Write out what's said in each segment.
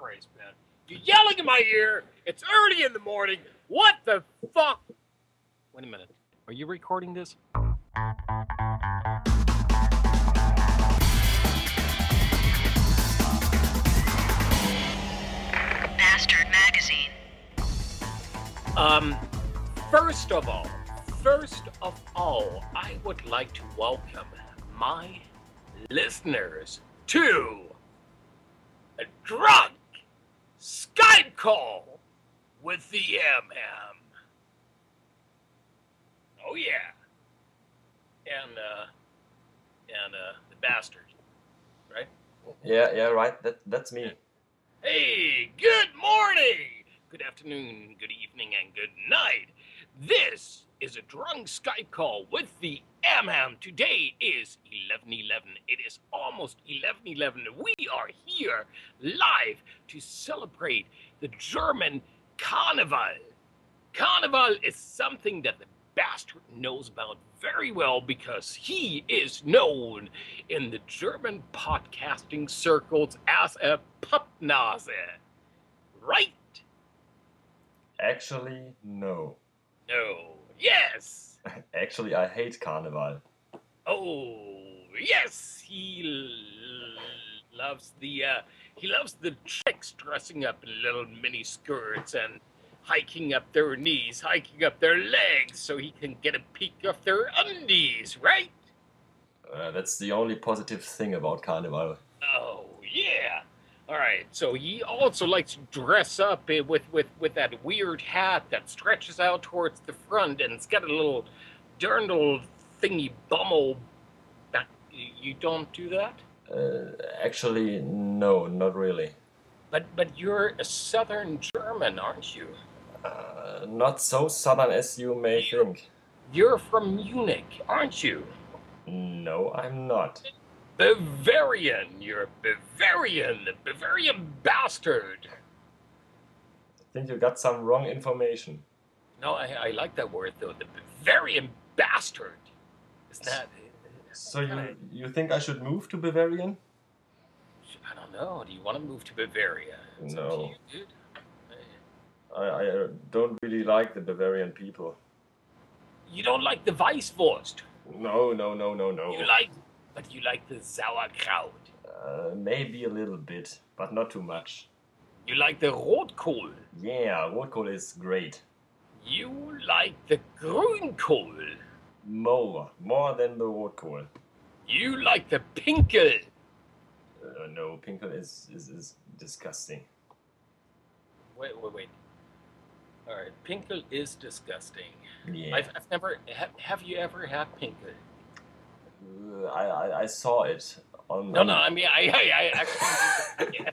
Christ, man. You're yelling in my ear. It's early in the morning. What the fuck? Wait a minute. Are you recording this? Bastard Magazine. Um, first of all, first of all, I would like to welcome my listeners to a drunk Skype call with the MM. Oh yeah, and uh, and uh, the bastard, right? Yeah, yeah, right. That that's me. Hey, good morning, good afternoon, good evening, and good night. This is a drunk Skype call with the Amham. Today is 11:11. It is almost 11:11. We are here live to celebrate the German Carnival. Carnival is something that the bastard knows about very well because he is known in the German podcasting circles as a Pappnase. Right? Actually, no. No. Yes. Actually, I hate Carnival. Oh, yes. He l- loves the uh, he loves the chicks dressing up in little mini skirts and hiking up their knees, hiking up their legs, so he can get a peek of their undies. Right? Uh, that's the only positive thing about Carnival. Oh yeah. All right. So he also likes to dress up eh, with with with that weird hat that stretches out towards the front and it's got a little dirndl thingy bummel. Back. You don't do that. Uh, actually, no, not really. But but you're a Southern German, aren't you? Uh, not so southern as you may think. You're from Munich, aren't you? No, I'm not. Bavarian. You're a Bavarian, a Bavarian bastard. I think you got some wrong information. No, I, I like that word though. The Bavarian bastard. Is that? So you you think I should move to Bavarian? I don't know. Do you want to move to Bavaria? It's No. you. I, I uh, don't really like the Bavarian people. You don't like the vice Weisswurst. No, no, no, no, no. You like, but you like the Sauerkraut. Uh, maybe a little bit, but not too much. You like the Rotkohl. Yeah, Rotkohl is great. You like the Grünkohl. More, more than the Rotkohl. You like the Pinkel. Uh, no, Pinkel is, is, is disgusting. Wait, wait, wait. All right, Pinkel is disgusting. Yeah, I've, I've never. Have, have you ever had Pinkel? Uh, I, I, I saw it on. No, no. I mean, I, I, I actually. yeah.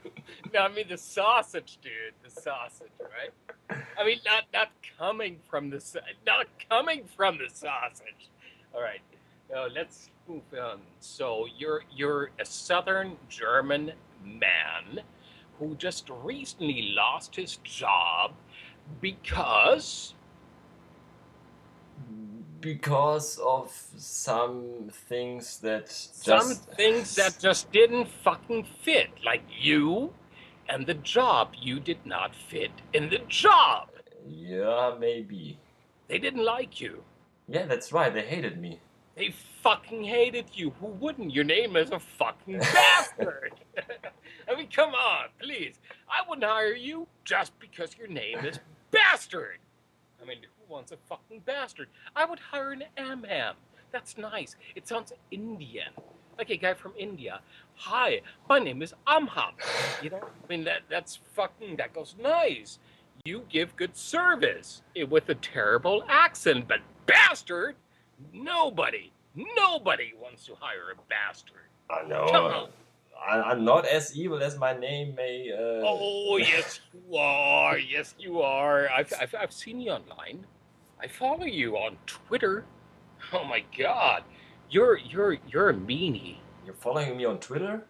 No, I mean the sausage, dude. The sausage, right? I mean, not not coming from the not coming from the sausage. All right. Now let's move on. So you're you're a Southern German man who just recently lost his job because Because of some things that some things that just didn't fucking fit, like you and the job. You did not fit in the job. Yeah, maybe. They didn't like you. Yeah, that's right. They hated me. They fucking hated you. Who wouldn't? Your name is a fucking bastard. I mean, come on, please. I wouldn't hire you just because your name is bastard. I mean, wants a fucking bastard? I would hire an Amham. That's nice. It sounds Indian. Like a guy from India. Hi, my name is Amham. You know, I mean that that's fucking that goes nice. You give good service eh, with a terrible accent, but bastard, nobody, nobody wants to hire a bastard. I Come know. on. I, I'm not as evil as my name may. Uh, Oh yes, you are. Yes, you are. I've, I've I've seen you online. I follow you on Twitter. Oh my God, you're you're you're a meanie. You're following me on Twitter?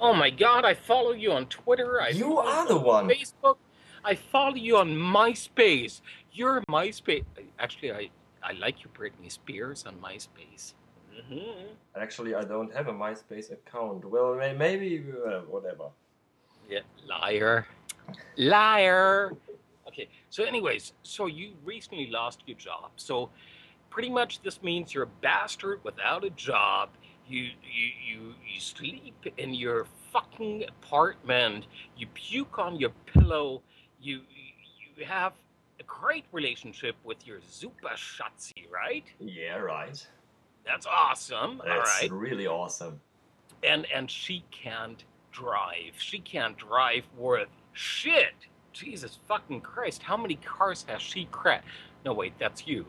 Oh my God, I follow you on Twitter. I You are the on one. Facebook. I follow you on MySpace. You're MySpace. Actually, I I like you, Britney Spears, on MySpace. hmm Actually, I don't have a MySpace account. Well, maybe uh, whatever. Yeah, liar. Liar. Okay, so anyways, so you recently lost your job. So pretty much this means you're a bastard without a job. You you you you sleep in your fucking apartment. You puke on your pillow. You you have a great relationship with your Superschatzi, right? Yeah, right. That's awesome. That's right. really awesome. and and she can't drive. She can't drive worth shit. Jesus fucking Christ! How many cars has she crashed? No, wait, that's you.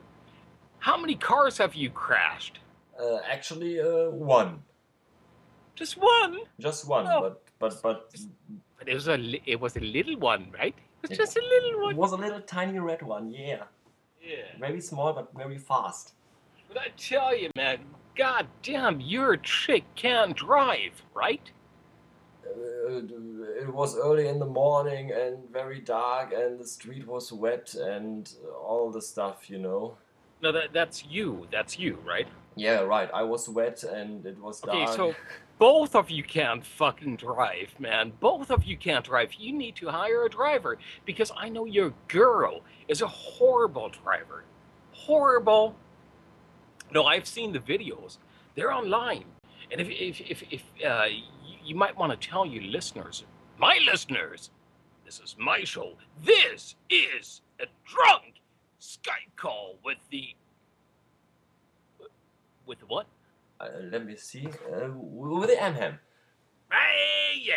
How many cars have you crashed? Uh, actually, uh, one. Just one. Just one, Oh. but but but But it was a it was a little one, right? It was It- just a little one. it was a little tiny red one. Yeah, Yeah. very small but very fast. But I tell you, man, god damn, your chick can't drive, right? Uh, it was early in the morning and very dark, and the street was wet and all the stuff, you know. No, that that's you. That's you, right? Yeah, right. I was wet and it was dark. Okay, so both of you can't fucking drive, man. Both of you can't drive. You need to hire a driver because I know your girl is a horrible driver. Horrible. No, I've seen the videos. They're online. And if if if, if uh, you, might want to tell your listeners, my listeners, this is my show. This is a drunk Skype call with the with what? uh, let me see. Uh, with the Amham. Hey, yeah.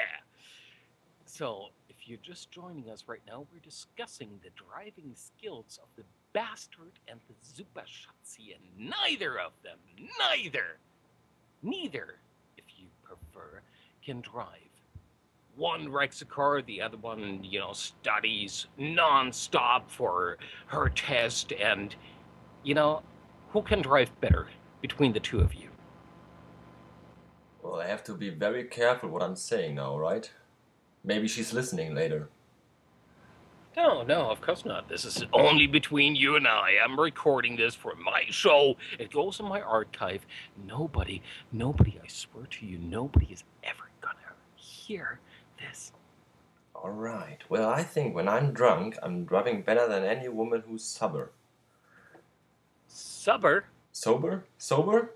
So, if you're just joining us right now, we're discussing the driving skills of the bastard and the Superschatzi, and neither of them, neither, neither, if you prefer, can drive. One wrecks a car, the other one, you know, studies nonstop for her test, and, you know, who can drive better between the two of you? Well, I have to be very careful what I'm saying now, right? Maybe she's listening later. No, no, of course not. This is only between you and I. I'm recording this for my show. It goes in my archive. Nobody, nobody, I swear to you, nobody has ever hear this. All right. Well, I think when I'm drunk, I'm driving better than any woman who's sober. Subber. Sober? Sober?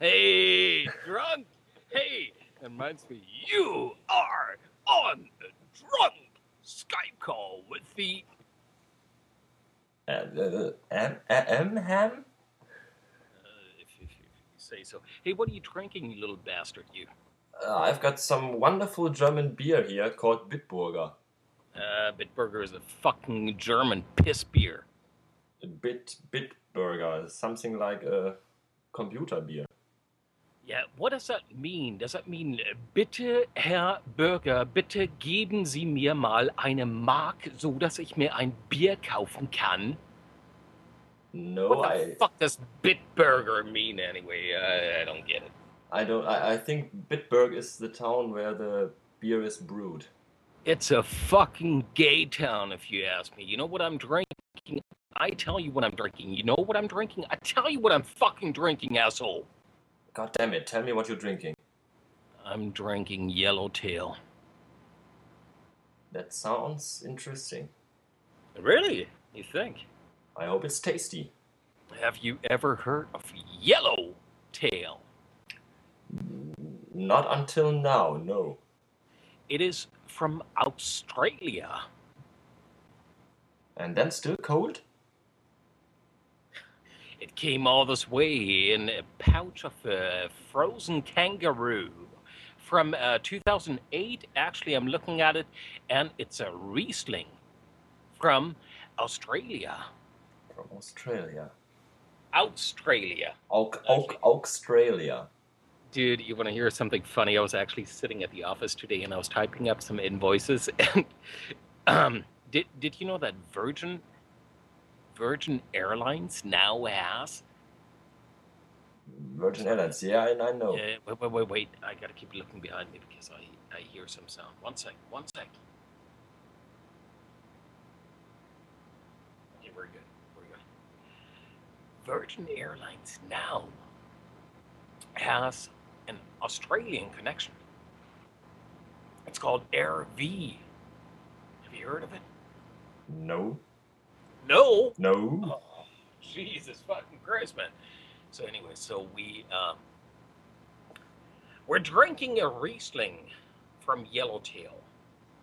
Hey, drunk. Hey, that reminds me, you are on a drunk Skype call with the. Uh, uh, am, am, ham? Uh, if, if, if you say so. Hey, what are you drinking, you little bastard, you? Uh, I've got some wonderful German beer here called Bitburger. Uh, Bitburger is a fucking German piss beer. Bit Bitburger, something like a computer beer. Yeah, what does that mean? Does that mean, äh, bitte, Herr Bürger, bitte geben Sie mir mal eine Mark, so dass ich mir ein Bier kaufen kann? No, what the I, fuck does Bitburger mean anyway? I, I don't get it. I don't. I, I think Bitburg is the town where the beer is brewed. It's a fucking gay town, if you ask me. You know what I'm drinking? I tell you what I'm drinking. You know what I'm drinking? I tell you what I'm fucking drinking, asshole. God damn it! Tell me what you're drinking. I'm drinking Yellowtail. That sounds interesting. Really? You think? I hope it's tasty. Have you ever heard of Yellowtail? Not until now, no. It is from Australia. And then still cold? It came all this way in a pouch of a frozen kangaroo from uh, 2008. Actually, I'm looking at it, and it's a Riesling from Australia. From Australia. Australia. Australia. Dude, you want to hear something funny? I was actually sitting at the office today and I was typing up some invoices. And um, did did you know that Virgin Virgin Airlines now has? Virgin Airlines. Yeah, and I know. Uh, wait, wait, wait, wait! I gotta keep looking behind me because I I hear some sound. One sec, one sec. Okay, we're good. We're good. Virgin Airlines now has an Australian connection. It's called RV. Have you heard of it? No, No. no. Oh, Jesus fucking Christ, man. So anyway, so we um, we're drinking a Riesling from Yellowtail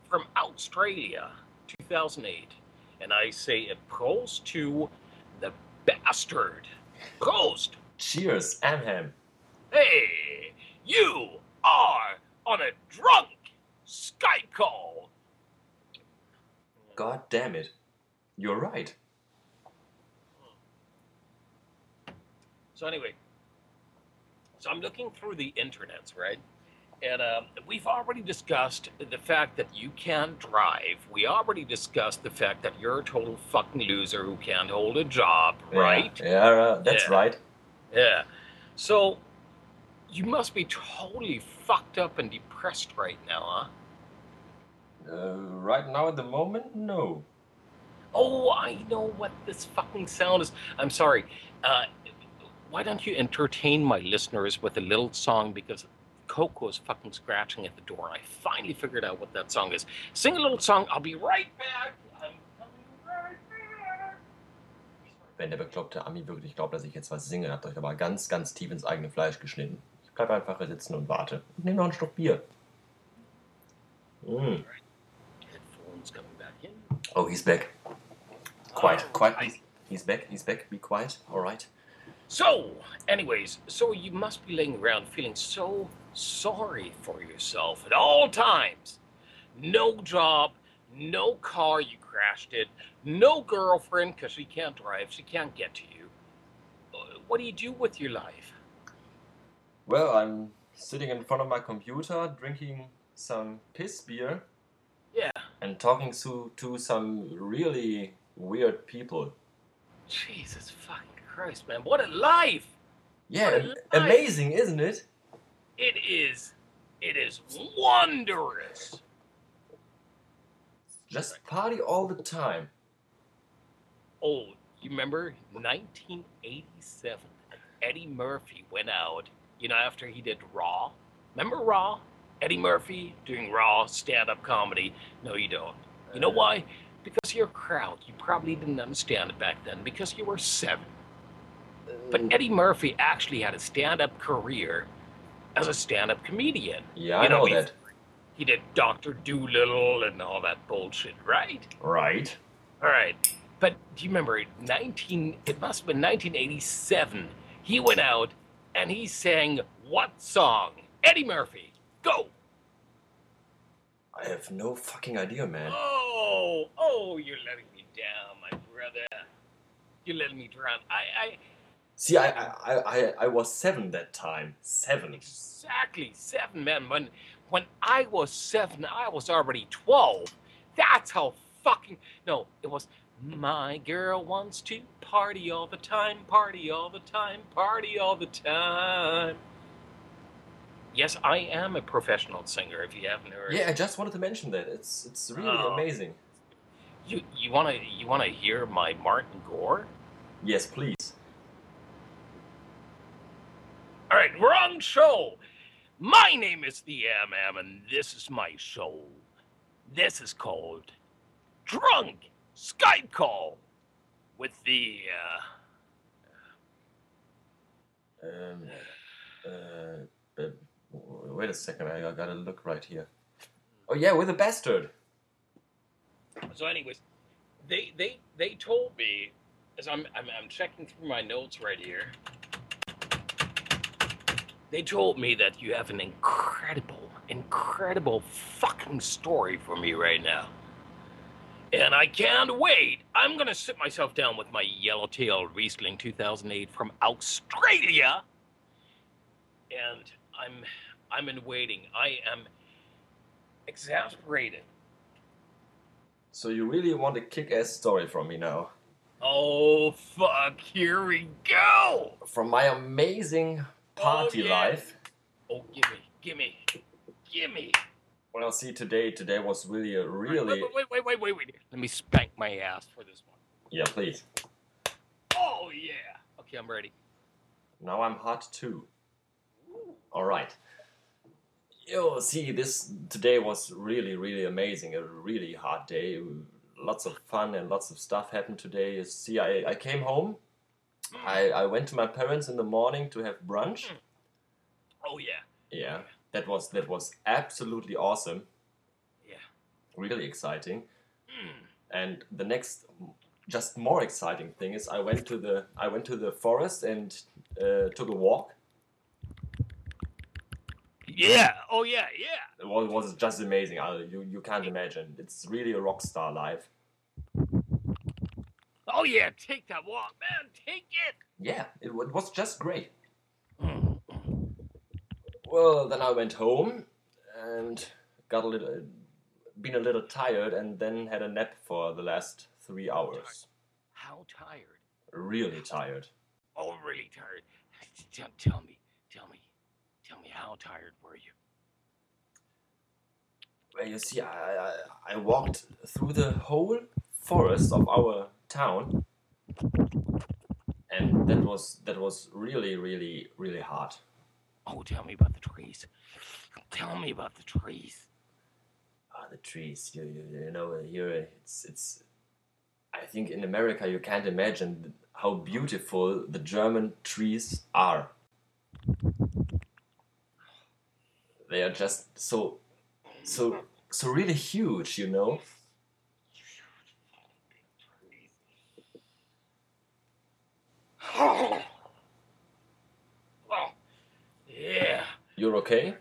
from Australia, 2008, and I say a prost to the bastard. Prost. Cheers, Amham. Hey, you are on a drunk Skype call. God damn it. You're right. So anyway, so I'm looking through the internets, right? And um, we've already discussed the fact that you can't drive. We already discussed the fact that you're a total fucking loser who can't hold a job, right? Yeah, yeah, that's Yeah. right. Yeah. So you must be totally fucked up and depressed right now, huh? Uh, right now at the moment, no. Oh, I know what this fucking sound is. I'm sorry. Uh, why don't you entertain my listeners with a little song because Coco is fucking scratching at the door I finally figured out what that song is. Sing a little song. I'll be right back. I'm coming right back. Wenn der bekloppte Ami wirklich glaubt, dass ich jetzt was singe, ihr euch aber ganz, ganz tief ins eigene Fleisch geschnitten. Ich bleib einfach hier sitzen und warte. Und nehme noch einen Schluck Bier. Mm. Headphones coming back in. Oh, he's back. Quiet, Oh, quiet. He's back, he's back. Be quiet. Alright. So, anyways, so you must be laying around feeling so sorry for yourself at all times. No job, no car, you crashed it, no girlfriend because she can't drive, she can't get to you. Uh, What do you do with your life? Well, I'm sitting in front of my computer, drinking some piss beer Yeah, and talking to, to some really weird people. Jesus fucking Christ, man, what a life! Yeah, a life. amazing, isn't it? It is, it is wondrous. Just party all the time. Oh, you remember 1987? Eddie Murphy went out, you know, after he did Raw. Remember Raw? Eddie Murphy doing Raw stand up comedy. No, you don't. You know why? Because your crowd. You probably didn't understand it back then because you were seven. But Mm, Eddie Murphy actually had a stand up career as a stand up comedian. yeah, you I know he- that. He did Dr. Dolittle and all that bullshit, right? Right. All right, but do you remember 19? It must have been 1987. He went out and he sang what song? Eddie Murphy. Go. I have no fucking idea, man. Oh, oh, you're letting me down, my brother. You're letting me drown. I, I See, I, I, I, I was seven that time. Seven. exactly seven man. When when I was seven, I was already twelve. That's how fucking no. It was my girl wants to party all the time, party all the time, party all the time. Yes, I am a professional singer. If you haven't heard, Yeah, I just wanted to mention that. It's it's really Oh. amazing. You you wanna you wanna hear my Martin Gore? Yes, please. All right, wrong show. My name is the M and this is my show. This is called Drunk Skype Call with the uh, Um, uh, uh, wait a second, I, I gotta look right here. Oh yeah, with a bastard. So, anyways, they they they told me as I'm I'm, I'm checking through my notes right here. They told me that you have an incredible, incredible fucking story for me right now. And I can't wait. I'm gonna sit myself down with my Yellowtail Riesling 2008 from Australia. And I'm I'm in waiting. I am exasperated. So you really want a kick-ass story from me now? Oh fuck, here we go! From my amazing party Oh, yeah. life. Oh gimme, gimme, gimme. Well, see, today today was really a really Wait, wait, wait, wait, wait, wait. Let me spank my ass for this one. yeah. Please. Oh yeah. Okay, I'm ready. Now I'm hot too. All right. Yo, see, this today was really, really amazing. A really hard day. Lots of fun and lots of stuff happened today. You See, I, I came home. Hmm. I, I went to my parents in the morning to have brunch. Hmm. Oh yeah, Yeah, that was that was absolutely awesome. yeah. Really exciting. Mm. And the next, just more exciting thing is I went to the I went to the forest and uh, took a walk. Yeah. Oh yeah, yeah. It was, was just amazing. I, you you can't imagine. It's really a rock star life. Oh yeah. Take that walk, man. Take it. Yeah, it, it was just great. Well, then I went home and got a little, been a little tired, and then had a nap for the last three hours. How tired? Really tired. Oh, really tired. Tell, tell me, tell me, tell me, how tired were you? Well, you see, I, I, I walked through the whole forest of our town, and that was that was really, really, really hard. Oh, tell me about the trees. Tell me about the trees. Ah, the trees. You, you, you know, here it's it's. I think in America you can't imagine how beautiful the German trees are. They are just so, so, so really huge. You know. Oh. Oh. Yeah. You're okay?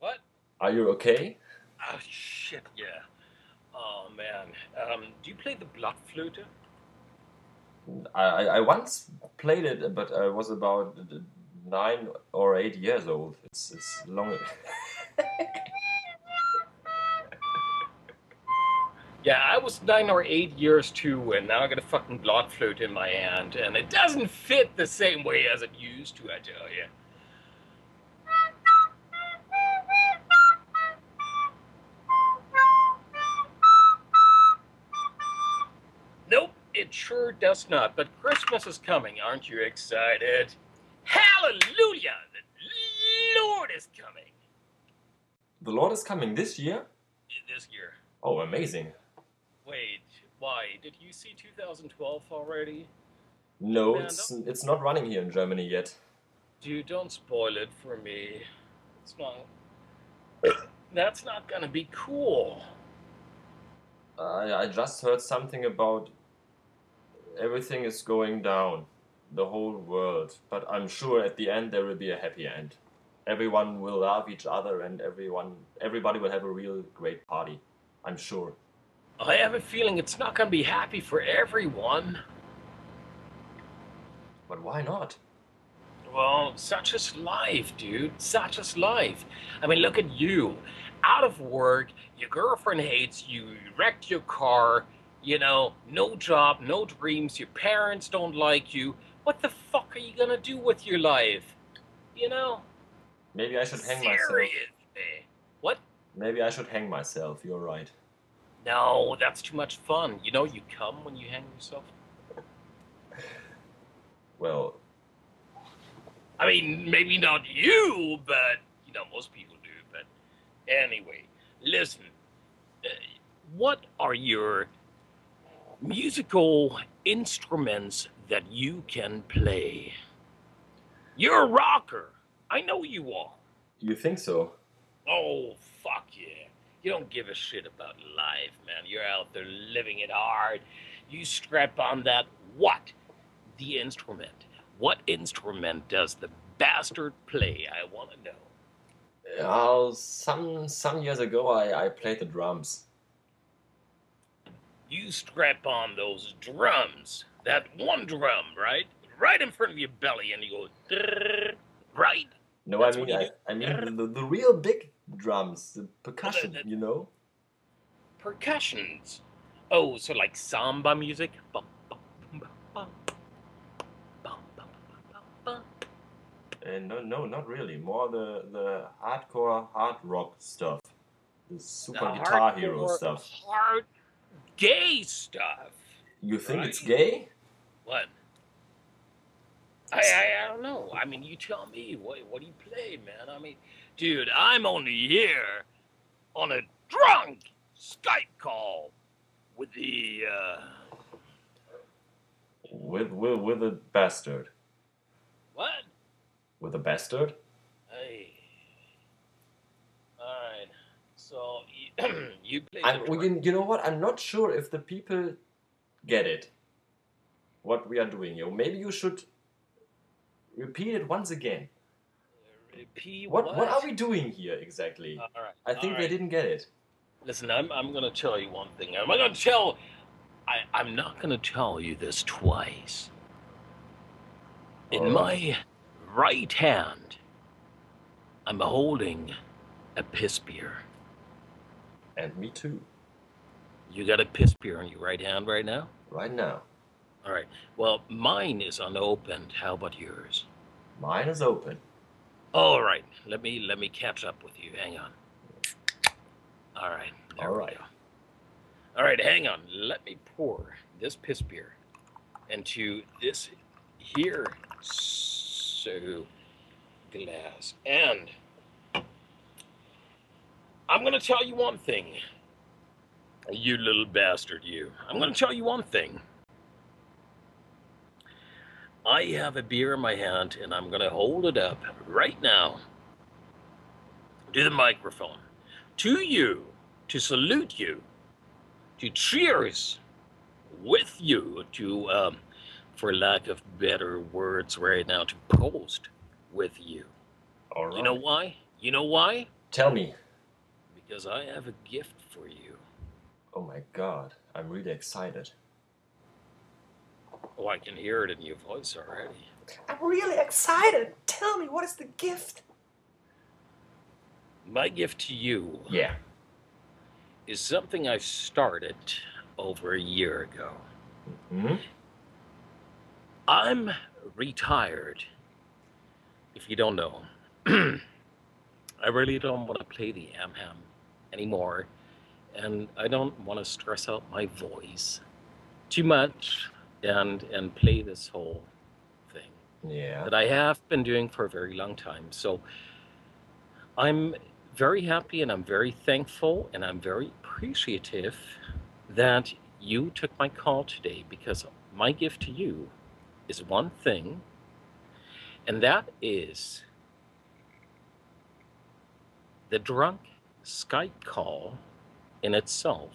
What? Are you okay? Oh shit. Yeah. Oh man. Um, do you play the blood flute? I, I I once played it, but I was about nine or eight years old. It's it's long. Yeah, I was nine or eight years too, and now I got a fucking blood flute in my hand, and it doesn't fit the same way as it used to. I tell you. Sure does not. But Christmas is coming. Aren't you excited? Hallelujah! The Lord is coming the Lord is coming this year. this year. Oh, amazing! Wait, why? Did you see 2012 already? No, Man, it's it's not running here in Germany yet. Dude, don't spoil it for me. It's not. That's not gonna be cool. I I just heard something about everything is going down, the whole world. But I'm sure at the end there will be a happy end. Everyone will love each other, and everyone everybody will have a real great party. I'm sure. I have a feeling it's not gonna be happy for everyone. But why not? Well, such is life, dude. Such is life. I mean, look at you. Out of work, your girlfriend hates you, you wrecked your car, you know, no job, no dreams, your parents don't like you. What the fuck are you gonna do with your life? You know? Maybe I should hang myself. Seriously. What? Maybe I should hang myself. You're right. No, that's too much fun. You know, you come when you hang yourself. Well, I mean, maybe not you, but you know, most people do. But anyway, listen. Uh, what are your musical instruments that you can play? You're a rocker. I know you are. you think so? Oh, fuck yeah. You don't give a shit about life, man. You're out there living it hard. You strap on that what? The instrument. What instrument does the bastard play? I want to know. Uh, some some years ago, I, I played the drums. You strap on those drums. That one drum, right? Right in front of your belly, and you go, right? No, That's I mean I. I mean the, the real big drums, the percussion. the- You know? Percussions. Oh, so like samba music? Bum, bum, bum, bum, bum, bum, bum, bum. Uh, no, no, not really. More the the hardcore hard rock stuff, the super The guitar hero stuff. Hard gay stuff. You think it's gay? What? I, I I don't know. I mean, you tell me. What what do you play, man? I mean, Dude, I'm only here on a drunk Skype call with the, uh, With with with a bastard. what? With a bastard? Hey. Alright. So, you, play the I'm, well, you, you know what? I'm not sure if the people get it. What we are doing here. Maybe you should repeat it once again. P What what, are we doing here exactly? Alright. I think they didn't get it. Listen, I'm, I'm going to tell you one thing. I'm going to tell. I, I'm not going to tell you this twice. In my right hand, I'm holding a piss beer. And me too. You got a piss beer on your right hand right now? Right now. All right. Well, mine is unopened. How about yours? Mine is open. All right. Let me let me catch up with you. Hang on. All right. there All we right. go. All right. Hang on. Let me pour this piss beer into this here so glass, and I'm gonna tell you one thing. You little bastard, you. I'm gonna tell you one thing. I have a beer in my hand and I'm going to hold it up right now to the microphone, to you, to salute you, to cheers with you, to, um, for lack of better words right now, to post with you. All right. You know why? You know why? Tell me. Because I have a gift for you. Oh my god. I'm really excited. Oh, I can hear it in your voice already. I'm really excited. Tell me what is the gift? My gift to you Yeah. is something I started over a year ago. hmm I'm retired. If you don't know, I really don't want to play the Amham anymore, and I don't want to stress out my voice too much and and play this whole thing Yeah. that I have been doing for a very long time. So I'm very happy and I'm very thankful and I'm very appreciative that you took my call today because my gift to you is one thing, and that is the drunk Skype call in itself.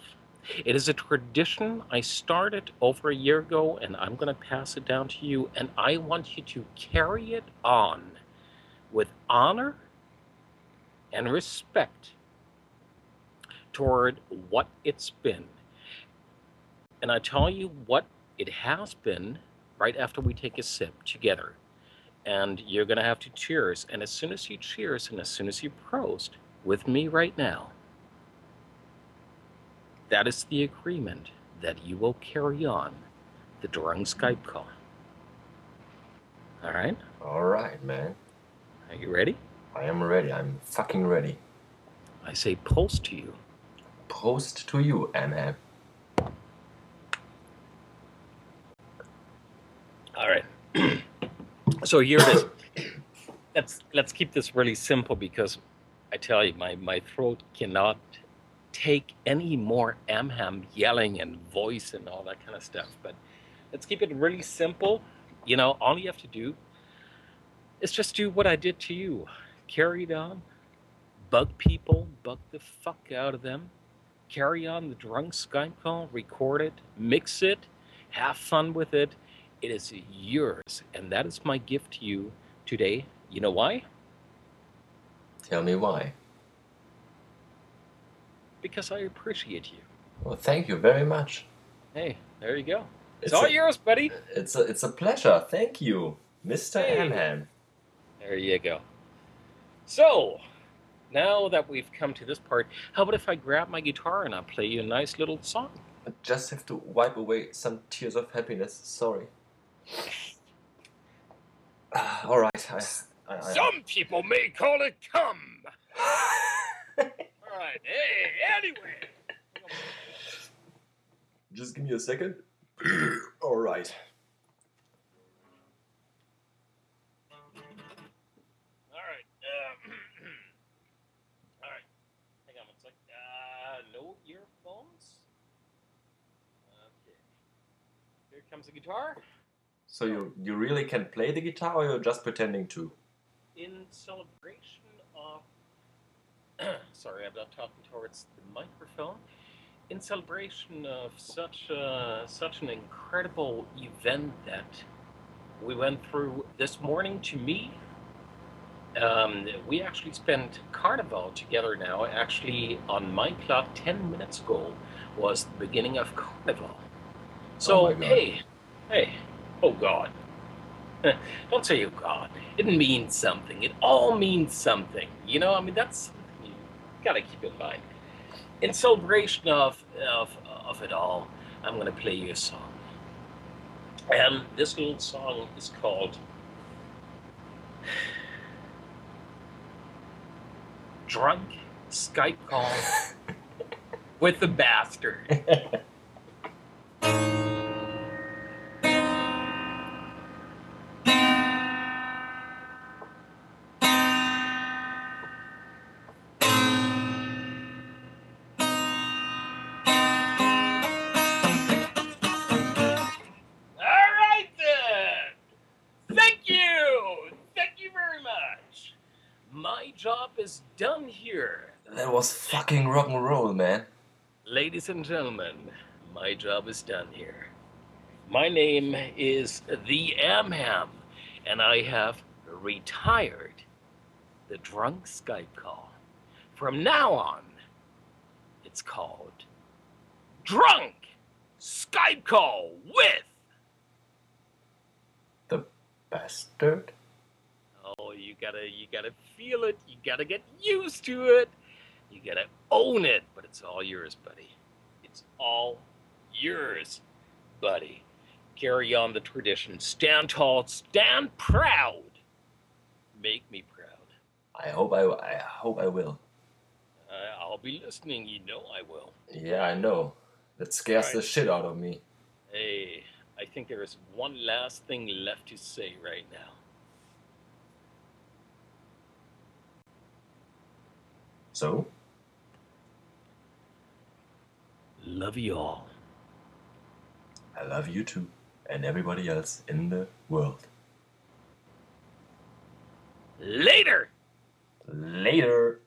It is a tradition I started over a year ago, and I'm going to pass it down to you. And I want you to carry it on with honor and respect toward what it's been. And I tell you what it has been right after we take a sip together. And you're going to have to cheers. And as soon as you cheers and as soon as you prost with me right now, that is the agreement that you will carry on the drunk Skype call. All right? All right, man. Are you ready? I am ready. I'm fucking ready. I say post to you. Post to you, MM. All right. so here it is. Let's let's keep this really simple because I tell you, my, my throat cannot take any more amham yelling and voice and all that kind of stuff. But let's keep it really simple. You know, all you have to do is just do what I did to you. Carry on, bug people, bug the fuck out of them, carry on the drunk Skype call, record it, mix it, have fun with it. It is yours, and that is my gift to you today. You know why? Tell me why. Because I appreciate you. Well, thank you very much. Hey, there you go. It's, It's all a- yours, buddy. It's a, it's a pleasure. Thank you, Mr. Hey. Amham. There you go. So, now that we've come to this part, how about if I grab my guitar and I play you a nice little song? I just have to wipe away some tears of happiness. Sorry. All right. I, I, I, Some people may call it cum. All right. Hey, anyway. Just give me a second. All right. comes the guitar. So you you really can play the guitar, or you're just pretending to? In celebration of. Sorry, I'm not talking towards the microphone. In celebration of such uh, such an incredible event that we went through this morning to me. Um, we actually spent Carnival together now. Actually, on my clock, 10 minutes ago was the beginning of Carnival. So, my God. hey, hey, oh God. Don't say oh God. It means something. It all means something. You know, I mean, that's something you gotta keep in mind. In celebration of, of, of it all, I'm gonna play you a song. And this little song is called Drunk Skype Call with the Bastard. fucking rock and roll, man. Ladies and gentlemen, my job is done here. My name is the Amham, and I have retired the drunk Skype call. From now on, it's called Drunk Skype Call with. The bastard. Oh, you gotta, you gotta feel it. You gotta get used to it. You gotta own it. But it's all yours, buddy. It's all yours, buddy. Carry on the tradition. Stand tall. Stand proud. Make me proud. I hope I I hope I will. I I'll be listening. You know I will. Yeah, I know. That scares the shit out of me. Hey, I think there is one last thing left to say right now. So, Love you all. I love you too, and everybody else in the world. Later. Later.